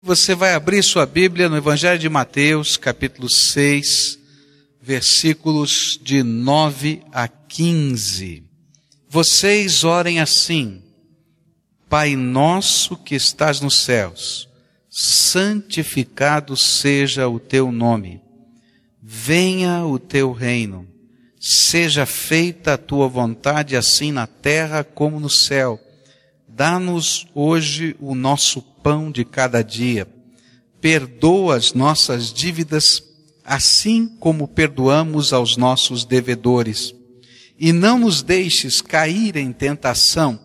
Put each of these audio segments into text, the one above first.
Você vai abrir sua Bíblia no Evangelho de Mateus, capítulo 6, versículos de 9 a 15. Vocês orem assim: Pai nosso que estás nos céus, santificado seja o teu nome. Venha o teu reino. Seja feita a tua vontade assim na terra como no céu. Dá-nos hoje o nosso pão de cada dia. Perdoa as nossas dívidas, assim como perdoamos aos nossos devedores. E não nos deixes cair em tentação,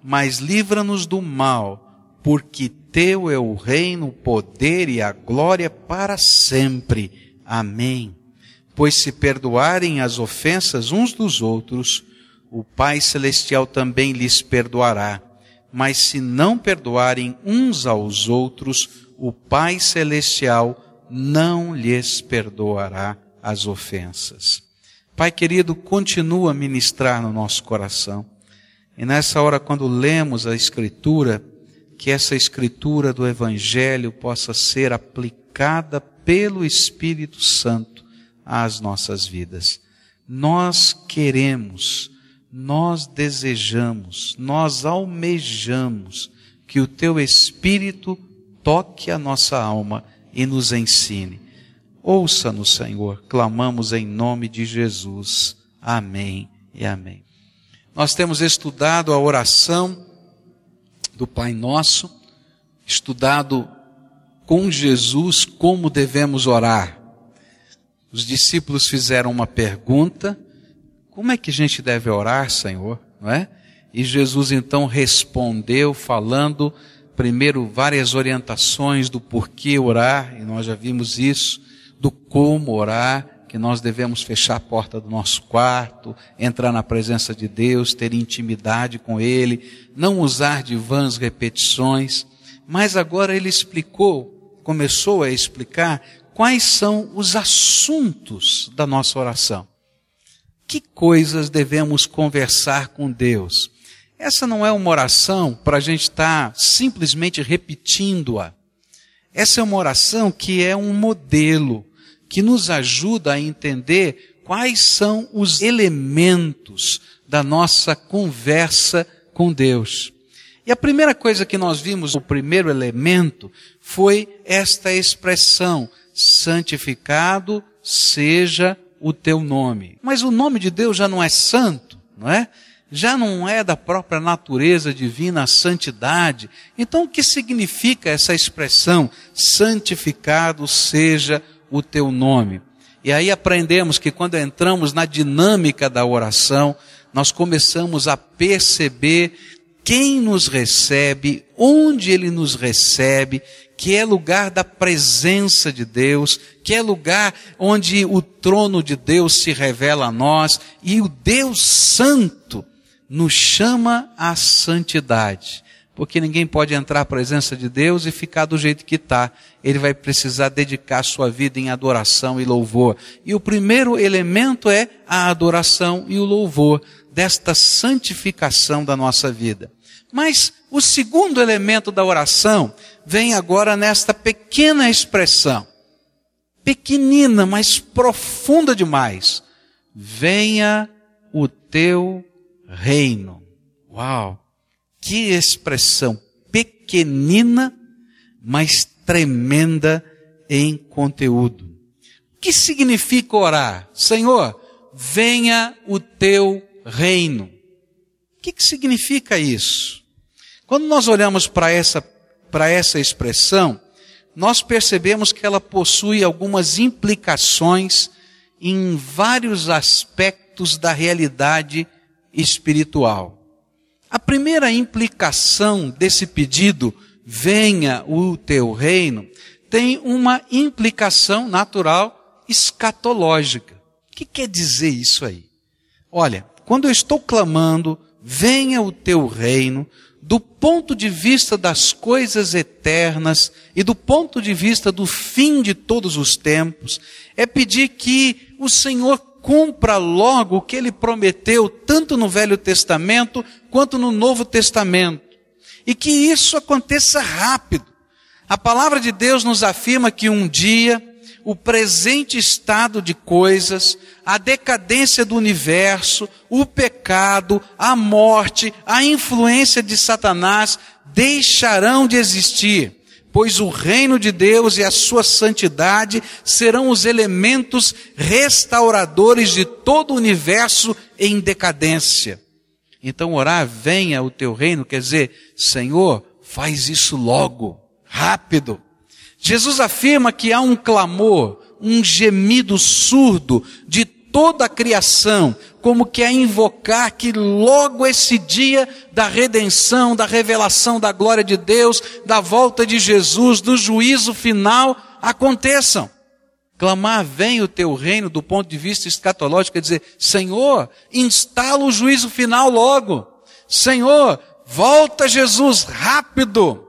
mas livra-nos do mal, porque teu é o reino, o poder e a glória para sempre. Amém. Pois se perdoarem as ofensas uns dos outros, o Pai Celestial também lhes perdoará mas se não perdoarem uns aos outros, o Pai Celestial não lhes perdoará as ofensas. Pai querido, continua a ministrar no nosso coração. E nessa hora, quando lemos a Escritura, que essa Escritura do Evangelho possa ser aplicada pelo Espírito Santo às nossas vidas. Nós queremos nós desejamos, nós almejamos que o teu Espírito toque a nossa alma e nos ensine. Ouça-nos, Senhor, clamamos em nome de Jesus. Amém e amém. Nós temos estudado a oração do Pai Nosso, estudado com Jesus como devemos orar. Os discípulos fizeram uma pergunta, como é que a gente deve orar, Senhor? Não é? E Jesus então respondeu falando primeiro várias orientações do porquê orar, e nós já vimos isso, do como orar, que nós devemos fechar a porta do nosso quarto, entrar na presença de Deus, ter intimidade com Ele, não usar de vãs repetições. Mas agora ele explicou, começou a explicar quais são os assuntos da nossa oração que coisas devemos conversar com Deus. Essa não é uma oração para a gente estar tá simplesmente repetindo-a. Essa é uma oração que é um modelo que nos ajuda a entender quais são os elementos da nossa conversa com Deus. E a primeira coisa que nós vimos, o primeiro elemento, foi esta expressão: santificado seja o teu nome. Mas o nome de Deus já não é santo, não é? Já não é da própria natureza divina a santidade. Então o que significa essa expressão? Santificado seja o teu nome. E aí aprendemos que quando entramos na dinâmica da oração, nós começamos a perceber quem nos recebe, onde ele nos recebe, que é lugar da presença de Deus, que é lugar onde o trono de Deus se revela a nós e o Deus Santo nos chama à santidade. Porque ninguém pode entrar à presença de Deus e ficar do jeito que está. Ele vai precisar dedicar sua vida em adoração e louvor. E o primeiro elemento é a adoração e o louvor desta santificação da nossa vida. Mas o segundo elemento da oração vem agora nesta pequena expressão. Pequenina, mas profunda demais. Venha o teu reino. Uau! Que expressão pequenina, mas tremenda em conteúdo. O que significa orar? Senhor, venha o teu reino. O que, que significa isso? Quando nós olhamos para essa para essa expressão, nós percebemos que ela possui algumas implicações em vários aspectos da realidade espiritual. A primeira implicação desse pedido, venha o teu reino, tem uma implicação natural escatológica. O que quer dizer isso aí? Olha, quando eu estou clamando, venha o teu reino, do ponto de vista das coisas eternas e do ponto de vista do fim de todos os tempos, é pedir que o Senhor cumpra logo o que ele prometeu, tanto no Velho Testamento quanto no Novo Testamento. E que isso aconteça rápido. A palavra de Deus nos afirma que um dia o presente estado de coisas, a decadência do universo, o pecado, a morte, a influência de Satanás deixarão de existir, pois o reino de Deus e a sua santidade serão os elementos restauradores de todo o universo em decadência. Então orar, venha o teu reino, quer dizer, Senhor, faz isso logo, rápido. Jesus afirma que há um clamor, um gemido surdo de toda a criação, como que a invocar que logo esse dia da redenção, da revelação da glória de Deus, da volta de Jesus, do juízo final aconteçam. Clamar, vem o teu reino do ponto de vista escatológico, quer dizer, Senhor, instala o juízo final logo. Senhor, volta Jesus rápido.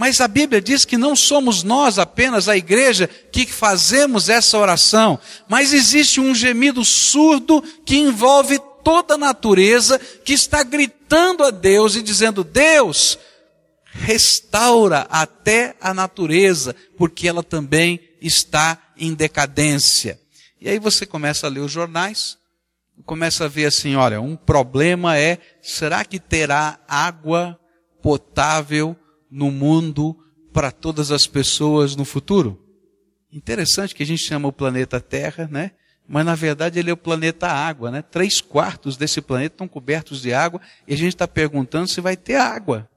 Mas a Bíblia diz que não somos nós apenas a igreja que fazemos essa oração, mas existe um gemido surdo que envolve toda a natureza que está gritando a Deus e dizendo: Deus, restaura até a natureza, porque ela também está em decadência. E aí você começa a ler os jornais, começa a ver assim, olha, um problema é, será que terá água potável no mundo para todas as pessoas no futuro? Interessante que a gente chama o planeta Terra, né? Mas na verdade ele é o planeta água, né? Três quartos desse planeta estão cobertos de água e a gente está perguntando se vai ter água.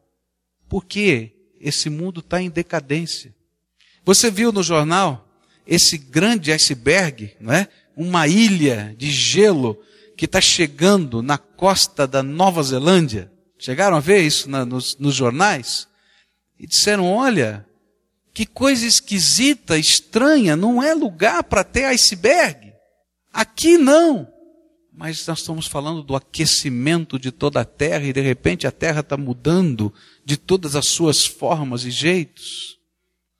Por quê? Esse mundo está em decadência. Você viu no jornal esse grande iceberg, não é? Uma ilha de gelo que está chegando na costa da Nova Zelândia. Chegaram a ver isso na, nos, nos jornais? E disseram: olha, que coisa esquisita, estranha, não é lugar para ter iceberg. Aqui não. Mas nós estamos falando do aquecimento de toda a terra e de repente a terra está mudando de todas as suas formas e jeitos.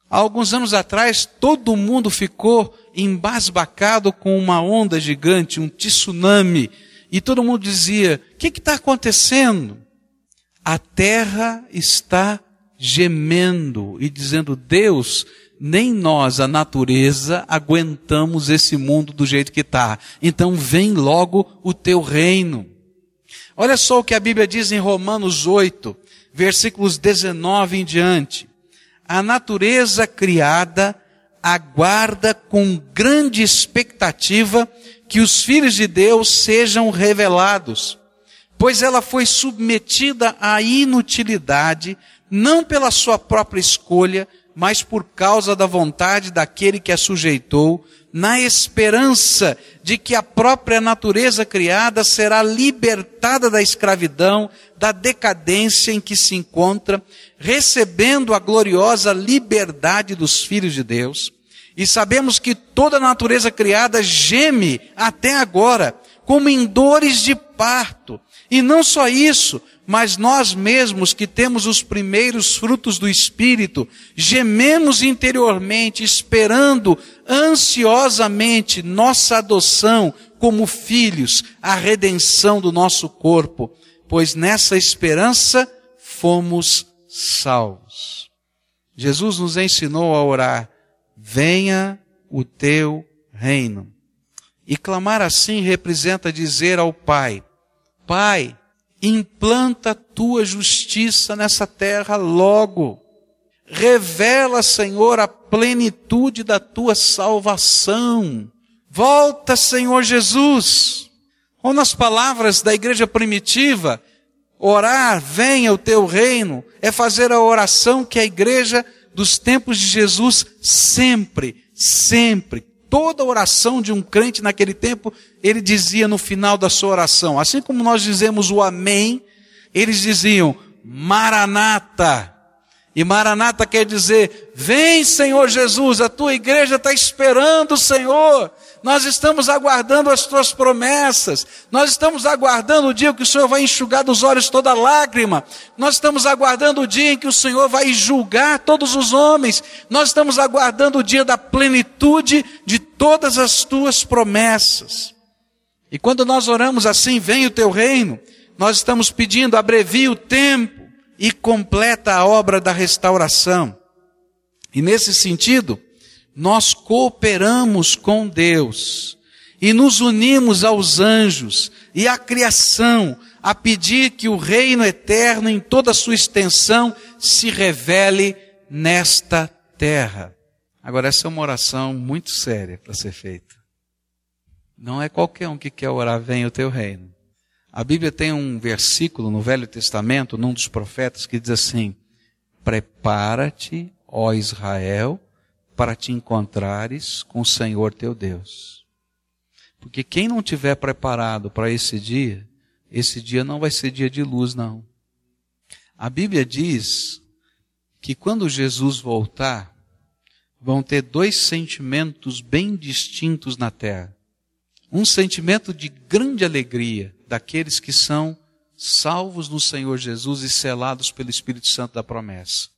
Há alguns anos atrás, todo mundo ficou embasbacado com uma onda gigante, um tsunami, e todo mundo dizia: o que está acontecendo? A terra está gemendo e dizendo: Deus, nem nós, a natureza, aguentamos esse mundo do jeito que está. Então vem logo o teu reino. Olha só o que a Bíblia diz em Romanos 8, versículos 19 em diante a natureza criada aguarda com grande expectativa que os filhos de Deus sejam revelados, pois ela foi submetida à inutilidade, não pela sua própria escolha, mas por causa da vontade daquele que a sujeitou, na esperança de que a própria natureza criada será libertada da escravidão, da decadência em que se encontra, recebendo a gloriosa liberdade dos filhos de Deus. E sabemos que toda a natureza criada geme até agora, como em dores de parto. E não só isso, mas nós mesmos que temos os primeiros frutos do Espírito, gememos interiormente, esperando ansiosamente nossa adoção como filhos, a redenção do nosso corpo, pois nessa esperança fomos salvos. Jesus nos ensinou a orar, venha o teu reino. E clamar assim representa dizer ao Pai, Pai, implanta a tua justiça nessa terra logo. Revela, Senhor, a plenitude da tua salvação. Volta, Senhor Jesus. Ou nas palavras da igreja primitiva, orar, venha o teu reino, é fazer a oração que a igreja dos tempos de Jesus sempre, sempre, toda oração de um crente naquele tempo, ele dizia no final da sua oração, assim como nós dizemos o amém, eles diziam Maranata. E Maranata quer dizer, vem Senhor Jesus, a tua igreja está esperando o Senhor. Nós estamos aguardando as tuas promessas. Nós estamos aguardando o dia que o Senhor vai enxugar dos olhos toda lágrima. Nós estamos aguardando o dia em que o Senhor vai julgar todos os homens. Nós estamos aguardando o dia da plenitude de todas as tuas promessas. E quando nós oramos assim, vem o teu reino, nós estamos pedindo, abrevia o tempo e completa a obra da restauração. E nesse sentido, nós cooperamos com Deus e nos unimos aos anjos e à criação a pedir que o reino eterno em toda a sua extensão se revele nesta terra. Agora, essa é uma oração muito séria para ser feita. Não é qualquer um que quer orar, venha o teu reino. A Bíblia tem um versículo no Velho Testamento, num dos profetas, que diz assim: Prepara-te, ó Israel, para te encontrares com o Senhor teu Deus. Porque quem não tiver preparado para esse dia, esse dia não vai ser dia de luz, não. A Bíblia diz que quando Jesus voltar, vão ter dois sentimentos bem distintos na terra. Um sentimento de grande alegria daqueles que são salvos no Senhor Jesus e selados pelo Espírito Santo da promessa.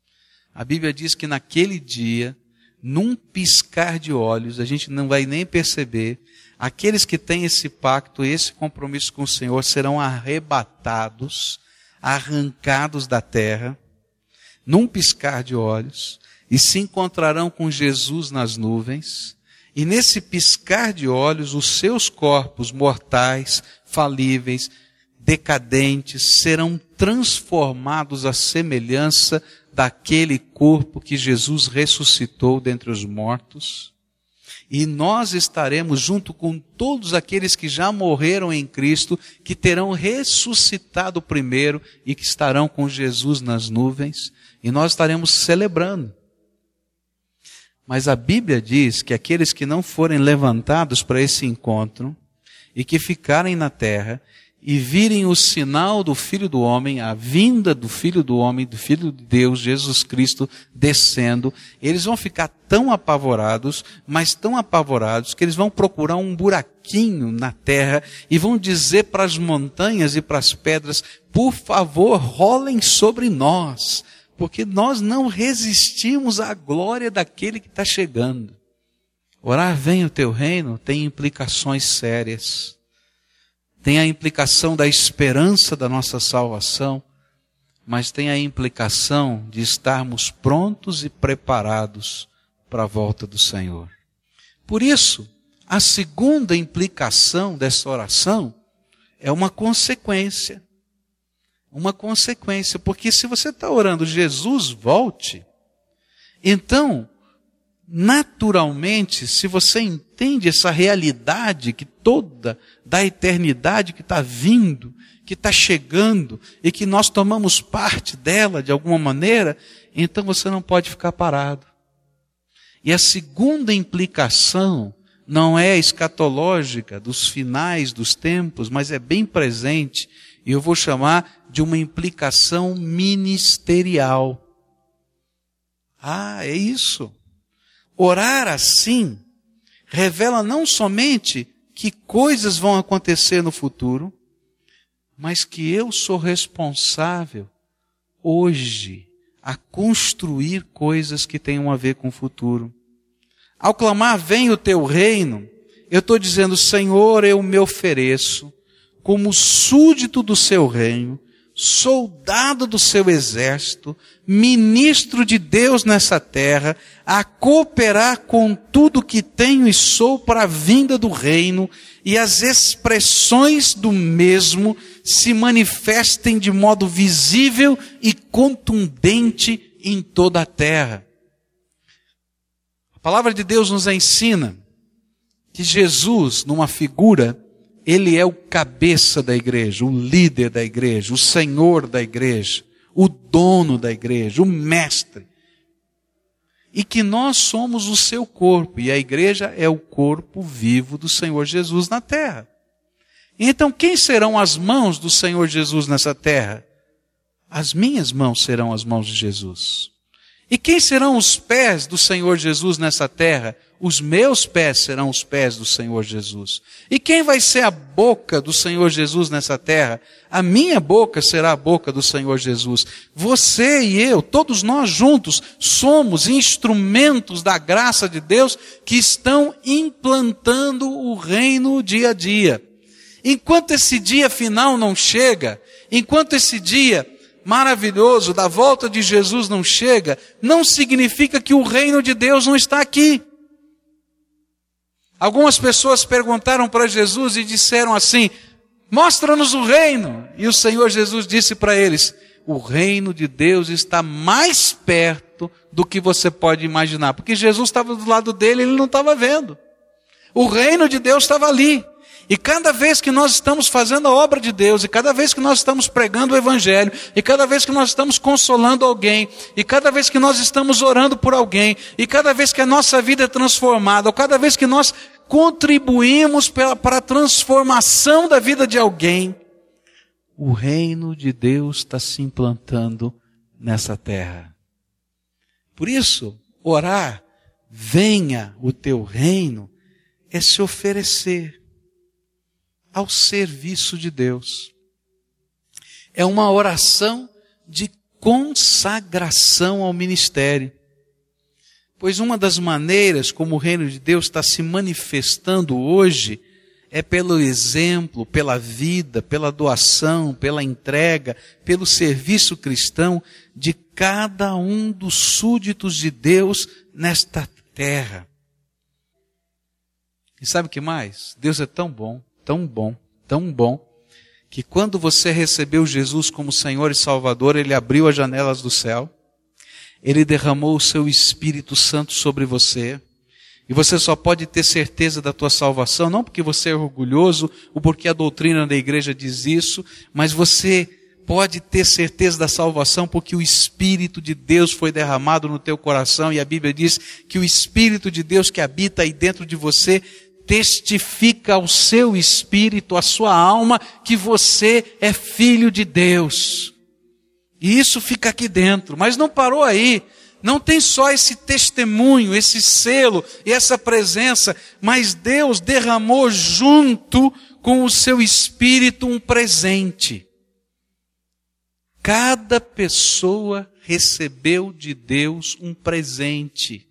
A Bíblia diz que naquele dia, num piscar de olhos, a gente não vai nem perceber, aqueles que têm esse pacto, esse compromisso com o Senhor, serão arrebatados, arrancados da terra, num piscar de olhos, e se encontrarão com Jesus nas nuvens, e nesse piscar de olhos, os seus corpos mortais, falíveis, decadentes, serão transformados à semelhança daquele corpo que Jesus ressuscitou dentre os mortos. E nós estaremos junto com todos aqueles que já morreram em Cristo, que terão ressuscitado primeiro e que estarão com Jesus nas nuvens, e nós estaremos celebrando. Mas a Bíblia diz que aqueles que não forem levantados para esse encontro e que ficarem na terra, e virem o sinal do Filho do Homem, a vinda do Filho do Homem, do Filho de Deus, Jesus Cristo, descendo, eles vão ficar tão apavorados, mas tão apavorados, que eles vão procurar um buraquinho na terra e vão dizer para as montanhas e para as pedras, por favor, rolem sobre nós, porque nós não resistimos à glória daquele que está chegando. Orar vem o teu reino tem implicações sérias tem a implicação da esperança da nossa salvação, mas tem a implicação de estarmos prontos e preparados para a volta do Senhor. Por isso, a segunda implicação dessa oração é uma consequência. Uma consequência, porque se você está orando, Jesus volte, então naturalmente, se você entende essa realidade que toda da eternidade que está vindo, que está chegando e que nós tomamos parte dela de alguma maneira, então você não pode ficar parado. E a segunda implicação não é escatológica dos finais dos tempos, mas é bem presente, e eu vou chamar de uma implicação ministerial. Ah, é isso. Orar assim revela não somente que coisas vão acontecer no futuro, mas que eu sou responsável hoje a construir coisas que tenham a ver com o futuro. Ao clamar, vem o teu reino, eu estou dizendo, Senhor, eu me ofereço como súdito do seu reino, soldado do seu exército, ministro de Deus nessa terra, a cooperar com tudo que tenho e sou para a vinda do reino e as expressões do mesmo se manifestem de modo visível e contundente em toda a terra. A palavra de Deus nos ensina que Jesus, numa figura ele é o cabeça da igreja, o líder da igreja, o senhor da igreja, o dono da igreja, o mestre. E que nós somos o seu corpo, e a igreja é o corpo vivo do Senhor Jesus na terra. Então, quem serão as mãos do Senhor Jesus nessa terra? As minhas mãos serão as mãos de Jesus. E quem serão os pés do Senhor Jesus nessa terra? Os meus pés serão os pés do Senhor Jesus. E quem vai ser a boca do Senhor Jesus nessa terra? A minha boca será a boca do Senhor Jesus. Você e eu, todos nós juntos, somos instrumentos da graça de Deus que estão implantando o reino dia a dia. Enquanto esse dia final não chega, enquanto esse dia maravilhoso da volta de Jesus não chega, não significa que o reino de Deus não está aqui. Algumas pessoas perguntaram para Jesus e disseram assim: Mostra-nos o reino. E o Senhor Jesus disse para eles: O reino de Deus está mais perto do que você pode imaginar. Porque Jesus estava do lado dele, ele não estava vendo. O reino de Deus estava ali. E cada vez que nós estamos fazendo a obra de Deus, e cada vez que nós estamos pregando o Evangelho, e cada vez que nós estamos consolando alguém, e cada vez que nós estamos orando por alguém, e cada vez que a nossa vida é transformada, ou cada vez que nós contribuímos para, a transformação da vida de alguém, o reino de Deus está se implantando nessa terra. Por isso, orar, venha o teu reino, é se oferecer ao serviço de Deus. É uma oração de consagração ao ministério. Pois uma das maneiras como o reino de Deus está se manifestando hoje é pelo exemplo, pela vida, pela doação, pela entrega, pelo serviço cristão de cada um dos súditos de Deus nesta terra. E sabe o que mais? Deus é tão bom tão bom, tão bom, que quando você recebeu Jesus como Senhor e Salvador, Ele abriu as janelas do céu, Ele derramou o seu Espírito Santo sobre você, e você só pode ter certeza da tua salvação, não porque você é orgulhoso, ou porque a doutrina da igreja diz isso, mas você pode ter certeza da salvação porque o Espírito de Deus foi derramado no teu coração e a Bíblia diz que o Espírito de Deus que habita aí dentro de você testifica ao seu espírito, à sua alma, que você é filho de Deus. E isso fica aqui dentro, mas não parou aí. Não tem só esse testemunho, esse selo e essa presença, mas Deus derramou junto com o seu espírito um presente. Cada pessoa recebeu de Deus um presente,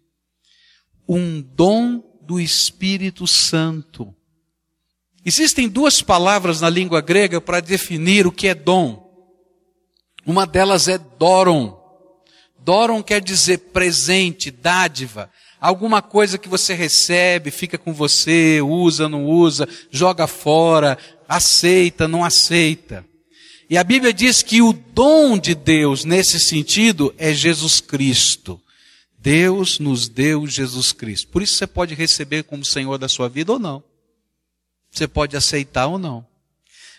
um dom do Espírito Santo. Existem duas palavras na língua grega para definir o que é dom. Uma delas é doron. Doron quer dizer presente, dádiva, alguma coisa que você recebe, fica com você, usa, não usa, joga fora, aceita, não aceita. E a Bíblia diz que o dom de Deus nesse sentido é Jesus Cristo. Deus nos deu Jesus Cristo. Por isso você pode receber como Senhor da sua vida ou não. Você pode aceitar ou não.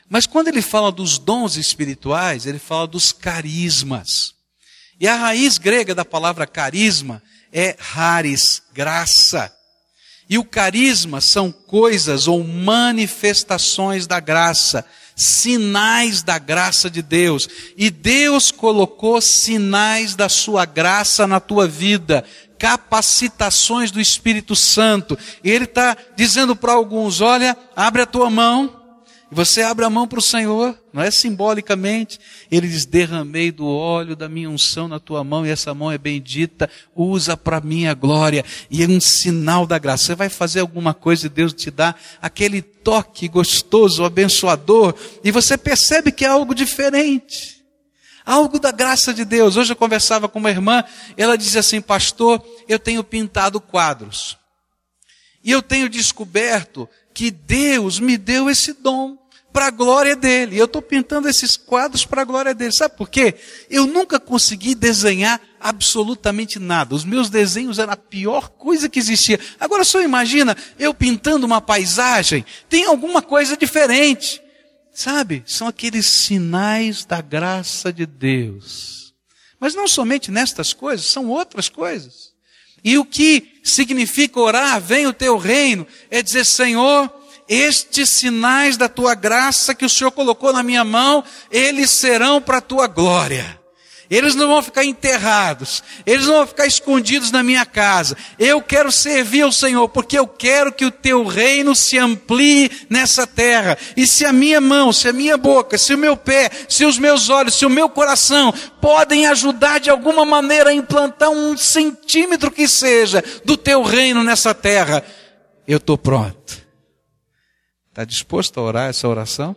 Mas quando ele fala dos dons espirituais, ele fala dos carismas. E a raiz grega da palavra carisma é haris, graça. E o carisma são coisas ou manifestações da graça sinais da graça de Deus. E Deus colocou sinais da sua graça na tua vida, capacitações do Espírito Santo. E Ele está dizendo para alguns: olha, abre a tua mão você abre a mão para o Senhor, não é simbolicamente. Ele diz: derramei do óleo da minha unção na tua mão, e essa mão é bendita, usa para minha glória. E é um sinal da graça. Você vai fazer alguma coisa e Deus te dá aquele toque gostoso, abençoador, e você percebe que é algo diferente. Algo da graça de Deus. Hoje eu conversava com uma irmã, ela dizia assim, pastor, eu tenho pintado quadros. E eu tenho descoberto que Deus me deu esse dom para a glória dele. Eu estou pintando esses quadros para a glória dele. Sabe por quê? Eu nunca consegui desenhar absolutamente nada. Os meus desenhos eram a pior coisa que existia. Agora só imagina eu pintando uma paisagem, tem alguma coisa diferente. Sabe? São aqueles sinais da graça de Deus. Mas não somente nestas coisas, são outras coisas. E o que significa orar, vem o teu reino, é dizer, Senhor, estes sinais da tua graça que o Senhor colocou na minha mão, eles serão para a tua glória. Eles não vão ficar enterrados, eles não vão ficar escondidos na minha casa. Eu quero servir ao Senhor, porque eu quero que o teu reino se amplie nessa terra. E se a minha mão, se a minha boca, se o meu pé, se os meus olhos, se o meu coração podem ajudar de alguma maneira a implantar um centímetro que seja do teu reino nessa terra, eu estou pronto. Está disposto a orar essa oração?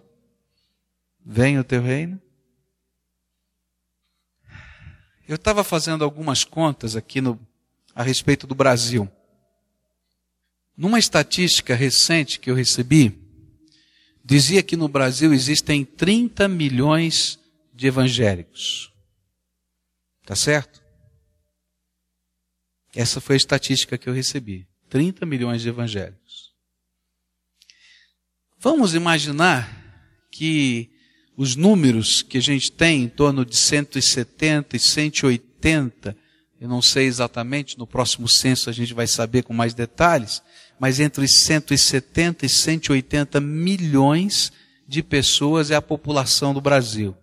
Venha o teu reino? Eu estava fazendo algumas contas aqui no, a respeito do Brasil. Numa estatística recente que eu recebi, dizia que no Brasil existem 30 milhões de evangélicos. Tá certo? Essa foi a estatística que eu recebi. 30 milhões de evangélicos. Vamos imaginar que os números que a gente tem, em torno de 170 e 180, eu não sei exatamente, no próximo censo a gente vai saber com mais detalhes, mas entre 170 e 180 milhões de pessoas é a população do Brasil.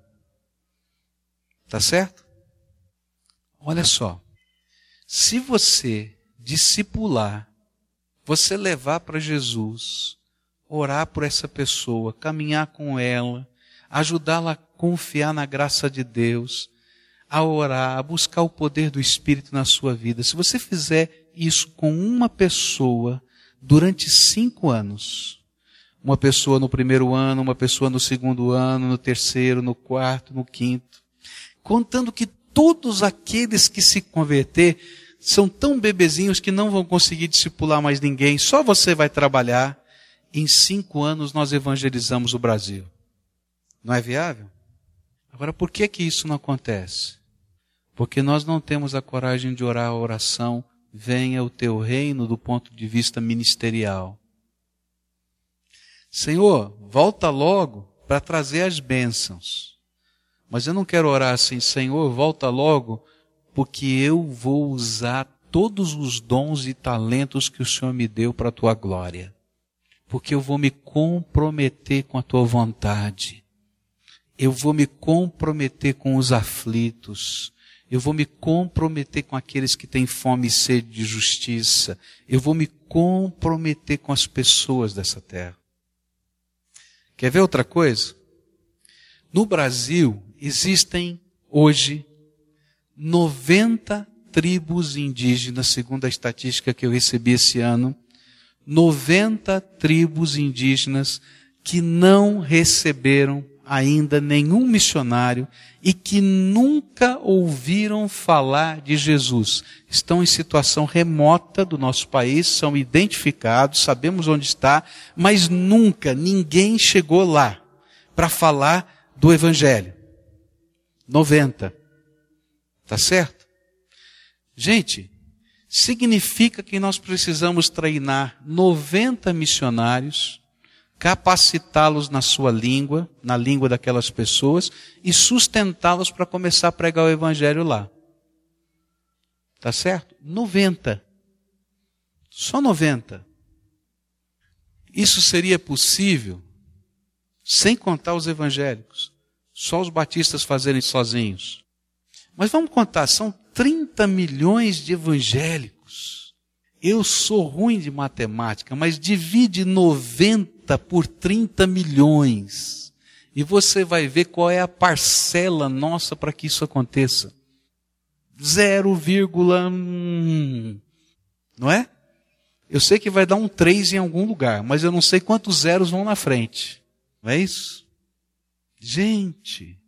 Tá certo? Olha só. Se você discipular, você levar para Jesus, orar por essa pessoa, caminhar com ela, ajudá-la a confiar na graça de Deus, a orar, a buscar o poder do Espírito na sua vida. Se você fizer isso com uma pessoa durante cinco anos, uma pessoa no primeiro ano, uma pessoa no segundo ano, no terceiro, no quarto, no quinto, contando que todos aqueles que se converter são tão bebezinhos que não vão conseguir discipular mais ninguém, só você vai trabalhar. Em cinco anos nós evangelizamos o Brasil. Não é viável? Agora, por que que isso não acontece? Porque nós não temos a coragem de orar a oração, venha o teu reino do ponto de vista ministerial. Senhor, volta logo para trazer as bênçãos. Mas eu não quero orar assim, Senhor, volta logo, porque eu vou usar todos os dons e talentos que o Senhor me deu para a tua glória. Porque eu vou me comprometer com a tua vontade eu vou me comprometer com os aflitos, eu vou me comprometer com aqueles que têm fome e sede de justiça, eu vou me comprometer com as pessoas dessa terra. Quer ver outra coisa? No Brasil existem hoje 90 tribos indígenas, segundo a estatística que eu recebi esse ano, 90 tribos indígenas que não receberam ainda nenhum missionário e que nunca ouviram falar de Jesus. Estão em situação remota do nosso país, são identificados, sabemos onde está, mas nunca ninguém chegou lá para falar do Evangelho. 90. Tá certo? Gente, significa que nós precisamos treinar 90 missionários capacitá-los na sua língua, na língua daquelas pessoas, e sustentá-los para começar a pregar o evangelho lá. Tá certo? 90. Só 90. Isso seria possível sem contar os evangélicos. Só os batistas fazerem sozinhos. Mas vamos contar, são 30 milhões de evangélicos. Eu sou ruim de matemática, mas divide 90 30 por 30 milhões. E você vai ver qual é a parcela nossa para que isso aconteça. 0,1. Não é? Eu sei que vai dar um 3 em algum lugar, mas eu não sei quantos zeros vão na frente. Não é isso? Gente,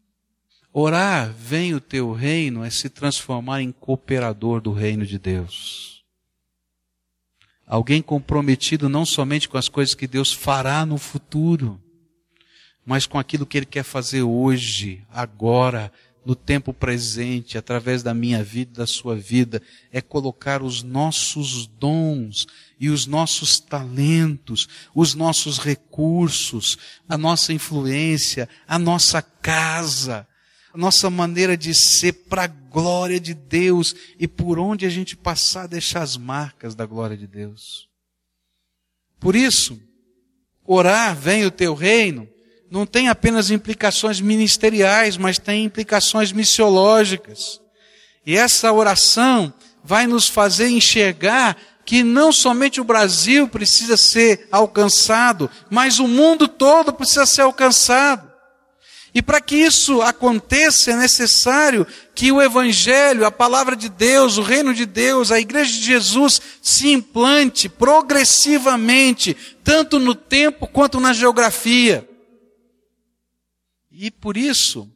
orar vem o teu reino é se transformar em cooperador do reino de Deus. Alguém comprometido não somente com as coisas que Deus fará no futuro, mas com aquilo que Ele quer fazer hoje, agora, no tempo presente, através da minha vida e da sua vida, é colocar os nossos dons e os nossos talentos, os nossos recursos, a nossa influência, a nossa casa, nossa maneira de ser para a glória de Deus e por onde a gente passar deixar as marcas da glória de Deus. Por isso, orar vem o teu reino não tem apenas implicações ministeriais, mas tem implicações missiológicas. E essa oração vai nos fazer enxergar que não somente o Brasil precisa ser alcançado, mas o mundo todo precisa ser alcançado. E para que isso aconteça, é necessário que o Evangelho, a palavra de Deus, o reino de Deus, a igreja de Jesus se implante progressivamente, tanto no tempo quanto na geografia. E por isso,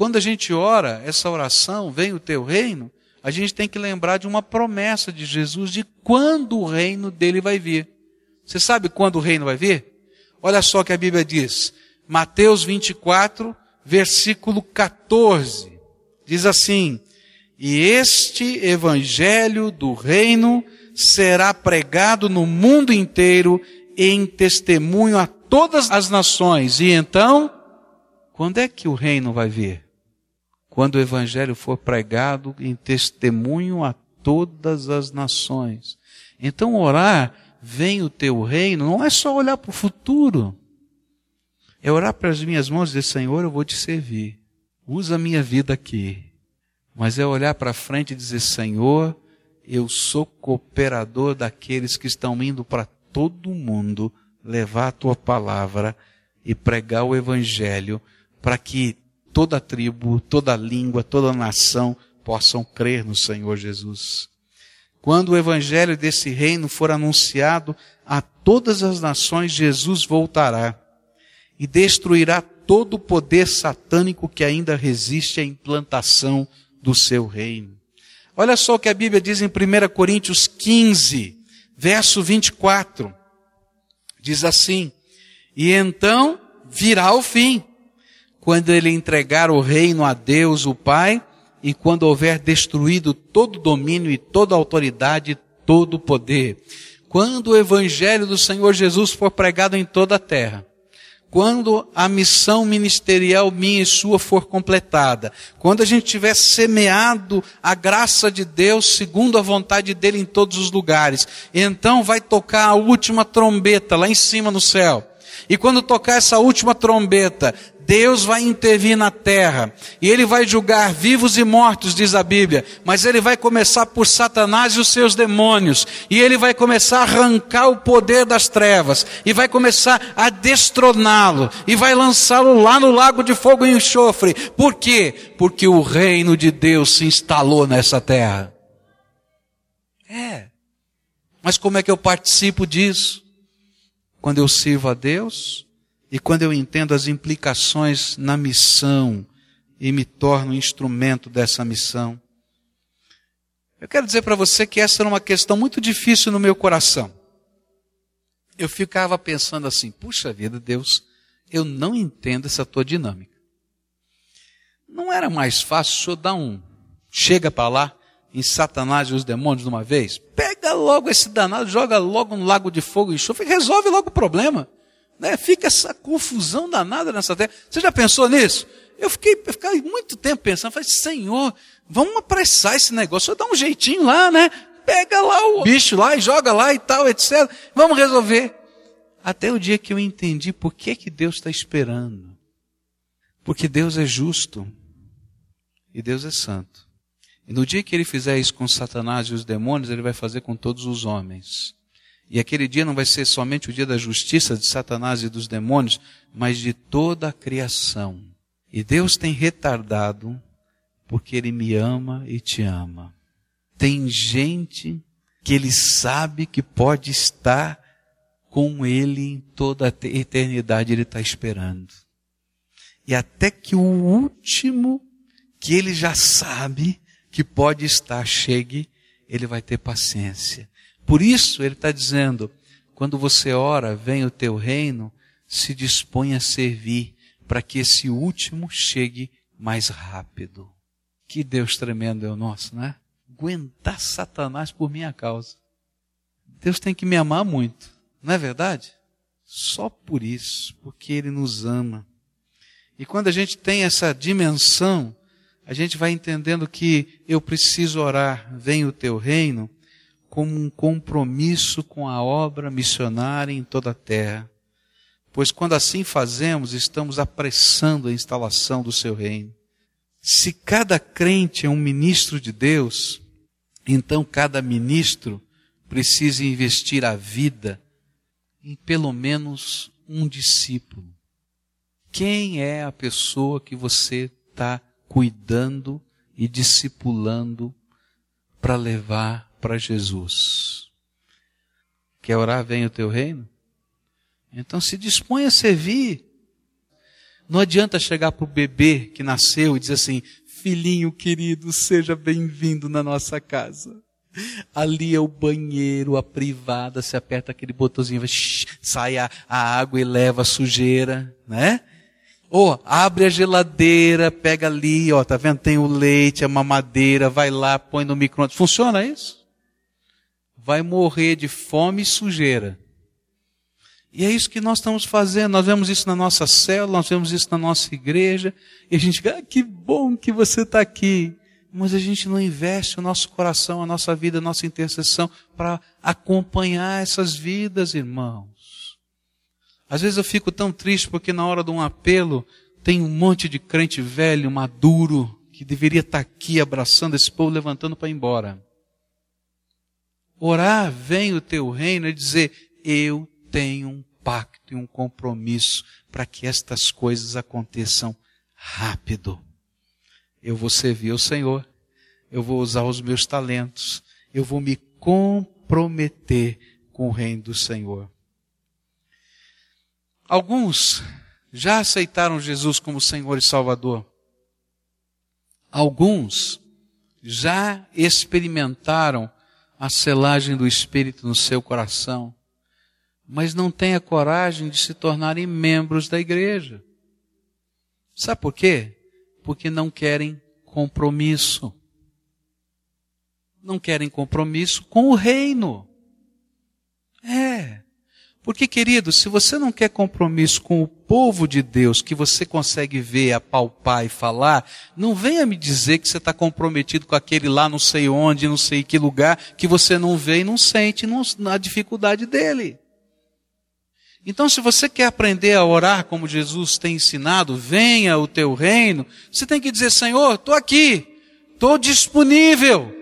Quando a gente ora essa oração, vem o teu reino, a gente tem que lembrar de uma promessa de Jesus de quando o reino dele vai vir. Você sabe quando o reino vai vir? Olha só o que a Bíblia diz. Mateus 24, versículo 14. Diz assim: E este evangelho do reino será pregado no mundo inteiro em testemunho a todas as nações. E então, quando é que o reino vai vir? Quando o evangelho for pregado em testemunho a todas as nações. Então, orar, vem o teu reino, não é só olhar para o futuro. É orar para as minhas mãos e dizer, Senhor, eu vou te servir. Usa a minha vida aqui. Mas é olhar para frente e dizer, Senhor, eu sou cooperador daqueles que estão indo para todo mundo levar a tua palavra e pregar o evangelho para que toda tribo, toda língua, toda nação possam crer no Senhor Jesus. Quando o evangelho desse reino for anunciado a todas as nações, Jesus voltará e destruirá todo o poder satânico que ainda resiste à implantação do seu reino. Olha só o que a Bíblia diz em 1 Coríntios 15, verso 24. Diz assim: E então virá o fim, quando ele entregar o reino a Deus, o Pai, e quando houver destruído todo domínio e toda autoridade, todo poder. Quando o evangelho do Senhor Jesus for pregado em toda a terra, quando a missão ministerial minha e sua for completada, quando a gente tiver semeado a graça de Deus segundo a vontade dele em todos os lugares, então vai tocar a última trombeta lá em cima no céu. E quando tocar essa última trombeta, Deus vai intervir na terra e ele vai julgar vivos e mortos, diz a Bíblia, mas ele vai começar por Satanás e os seus demônios, e ele vai começar a arrancar o poder das trevas, e vai começar a destroná-lo, e vai lançá-lo lá no lago de fogo e enxofre. Por quê? Porque o reino de Deus se instalou nessa terra. É. Mas como é que eu participo disso? Quando eu sirvo a Deus, e quando eu entendo as implicações na missão e me torno instrumento dessa missão, eu quero dizer para você que essa era uma questão muito difícil no meu coração. Eu ficava pensando assim: puxa vida, Deus, eu não entendo essa tua dinâmica. Não era mais fácil o senhor dar um chega para lá em Satanás e os demônios de uma vez? Pega logo esse danado, joga logo no lago de fogo e enxofre e resolve logo o problema. Né? Fica essa confusão danada nessa terra. Você já pensou nisso? Eu fiquei, eu fiquei muito tempo pensando, falei, Senhor, vamos apressar esse negócio, dá um jeitinho lá, né? Pega lá o bicho lá e joga lá e tal, etc. Vamos resolver. Até o dia que eu entendi por que, que Deus está esperando. Porque Deus é justo e Deus é santo. E no dia que ele fizer isso com Satanás e os demônios, ele vai fazer com todos os homens. E aquele dia não vai ser somente o dia da justiça de Satanás e dos demônios, mas de toda a criação. E Deus tem retardado porque Ele me ama e te ama. Tem gente que Ele sabe que pode estar com Ele em toda a eternidade, Ele está esperando. E até que o último que Ele já sabe que pode estar chegue, Ele vai ter paciência. Por isso ele está dizendo: quando você ora, vem o teu reino, se dispõe a servir, para que esse último chegue mais rápido. Que Deus tremendo é o nosso, né? Aguentar Satanás por minha causa. Deus tem que me amar muito, não é verdade? Só por isso, porque Ele nos ama. E quando a gente tem essa dimensão, a gente vai entendendo que eu preciso orar, vem o teu reino, como um compromisso com a obra missionária em toda a terra. Pois quando assim fazemos, estamos apressando a instalação do seu reino. Se cada crente é um ministro de Deus, então cada ministro precisa investir a vida em pelo menos um discípulo. Quem é a pessoa que você está cuidando e discipulando para levar para Jesus. Quer orar, venha o teu reino? Então se dispõe a servir. Não adianta chegar para o bebê que nasceu e dizer assim, filhinho querido, seja bem-vindo na nossa casa. Ali é o banheiro, a privada, se aperta aquele botãozinho, sai a, a, água e leva a sujeira, né? Ou oh, abre a geladeira, pega ali, ó, tá vendo? Tem o leite, a mamadeira, vai lá, põe no micro-ondas. Funciona isso? Vai morrer de fome e sujeira. E é isso que nós estamos fazendo. Nós vemos isso na nossa célula, nós vemos isso na nossa igreja. E a gente, ah, que bom que você está aqui mas a gente não investe o nosso coração, a nossa vida, a nossa intercessão para acompanhar essas vidas, irmãos. Às vezes eu fico tão triste porque na hora de um apelo tem um monte de crente velho, maduro, que deveria estar tá aqui abraçando esse povo, levantando para ir embora. Orar, vem o teu reino e dizer, eu tenho um pacto e um compromisso para que estas coisas aconteçam rápido eu vou servir ao Senhor, eu vou usar os meus talentos, eu vou me comprometer com o reino do Senhor. Alguns já aceitaram Jesus como Senhor e Salvador. Alguns já experimentaram a selagem do Espírito no seu coração, mas não têm a coragem de se tornarem membros da igreja. Sabe por quê? porque não querem compromisso. Não querem compromisso com o reino. É. Porque, querido, se você não quer compromisso com o povo de Deus, que você consegue ver, apalpar e falar, não venha me dizer que você está comprometido com aquele lá não sei onde, não sei que lugar, que você não vê e não sente na dificuldade dele. Então, se você quer aprender a orar como Jesus tem ensinado, venha o teu reino, você tem que dizer, Senhor, estou aqui, estou disponível.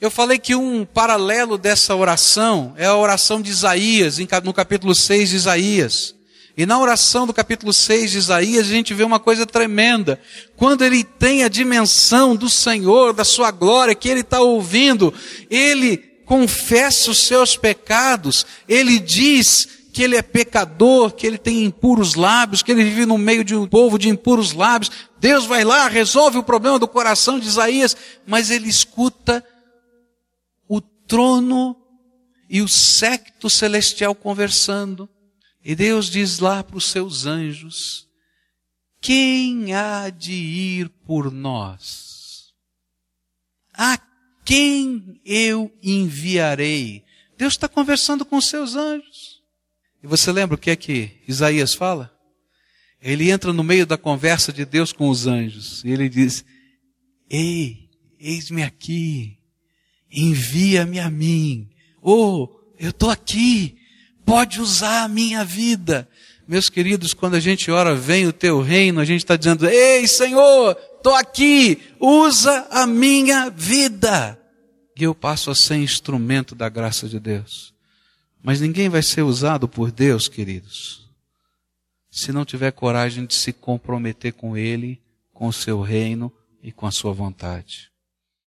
Eu falei que um paralelo dessa oração é a oração de Isaías, no capítulo 6 de Isaías. E na oração do capítulo 6 de Isaías, a gente vê uma coisa tremenda. Quando ele tem a dimensão do Senhor, da sua glória, que ele está ouvindo, ele confessa os seus pecados, ele diz que ele é pecador, que ele tem impuros lábios, que ele vive no meio de um povo de impuros lábios. Deus vai lá, resolve o problema do coração de Isaías, mas ele escuta trono e o secto celestial conversando. E Deus diz lá para os seus anjos: Quem há de ir por nós? A quem eu enviarei? Deus está conversando com seus anjos. E você lembra o que é que Isaías fala? Ele entra no meio da conversa de Deus com os anjos. E ele diz: Ei, eis-me aqui. Envia-me a mim. Oh, eu estou aqui. Pode usar a minha vida. Meus queridos, quando a gente ora, vem o teu reino, a gente está dizendo, ei Senhor, estou aqui, usa a minha vida. E eu passo a ser instrumento da graça de Deus. Mas ninguém vai ser usado por Deus, queridos, se não tiver coragem de se comprometer com Ele, com o seu reino e com a sua vontade.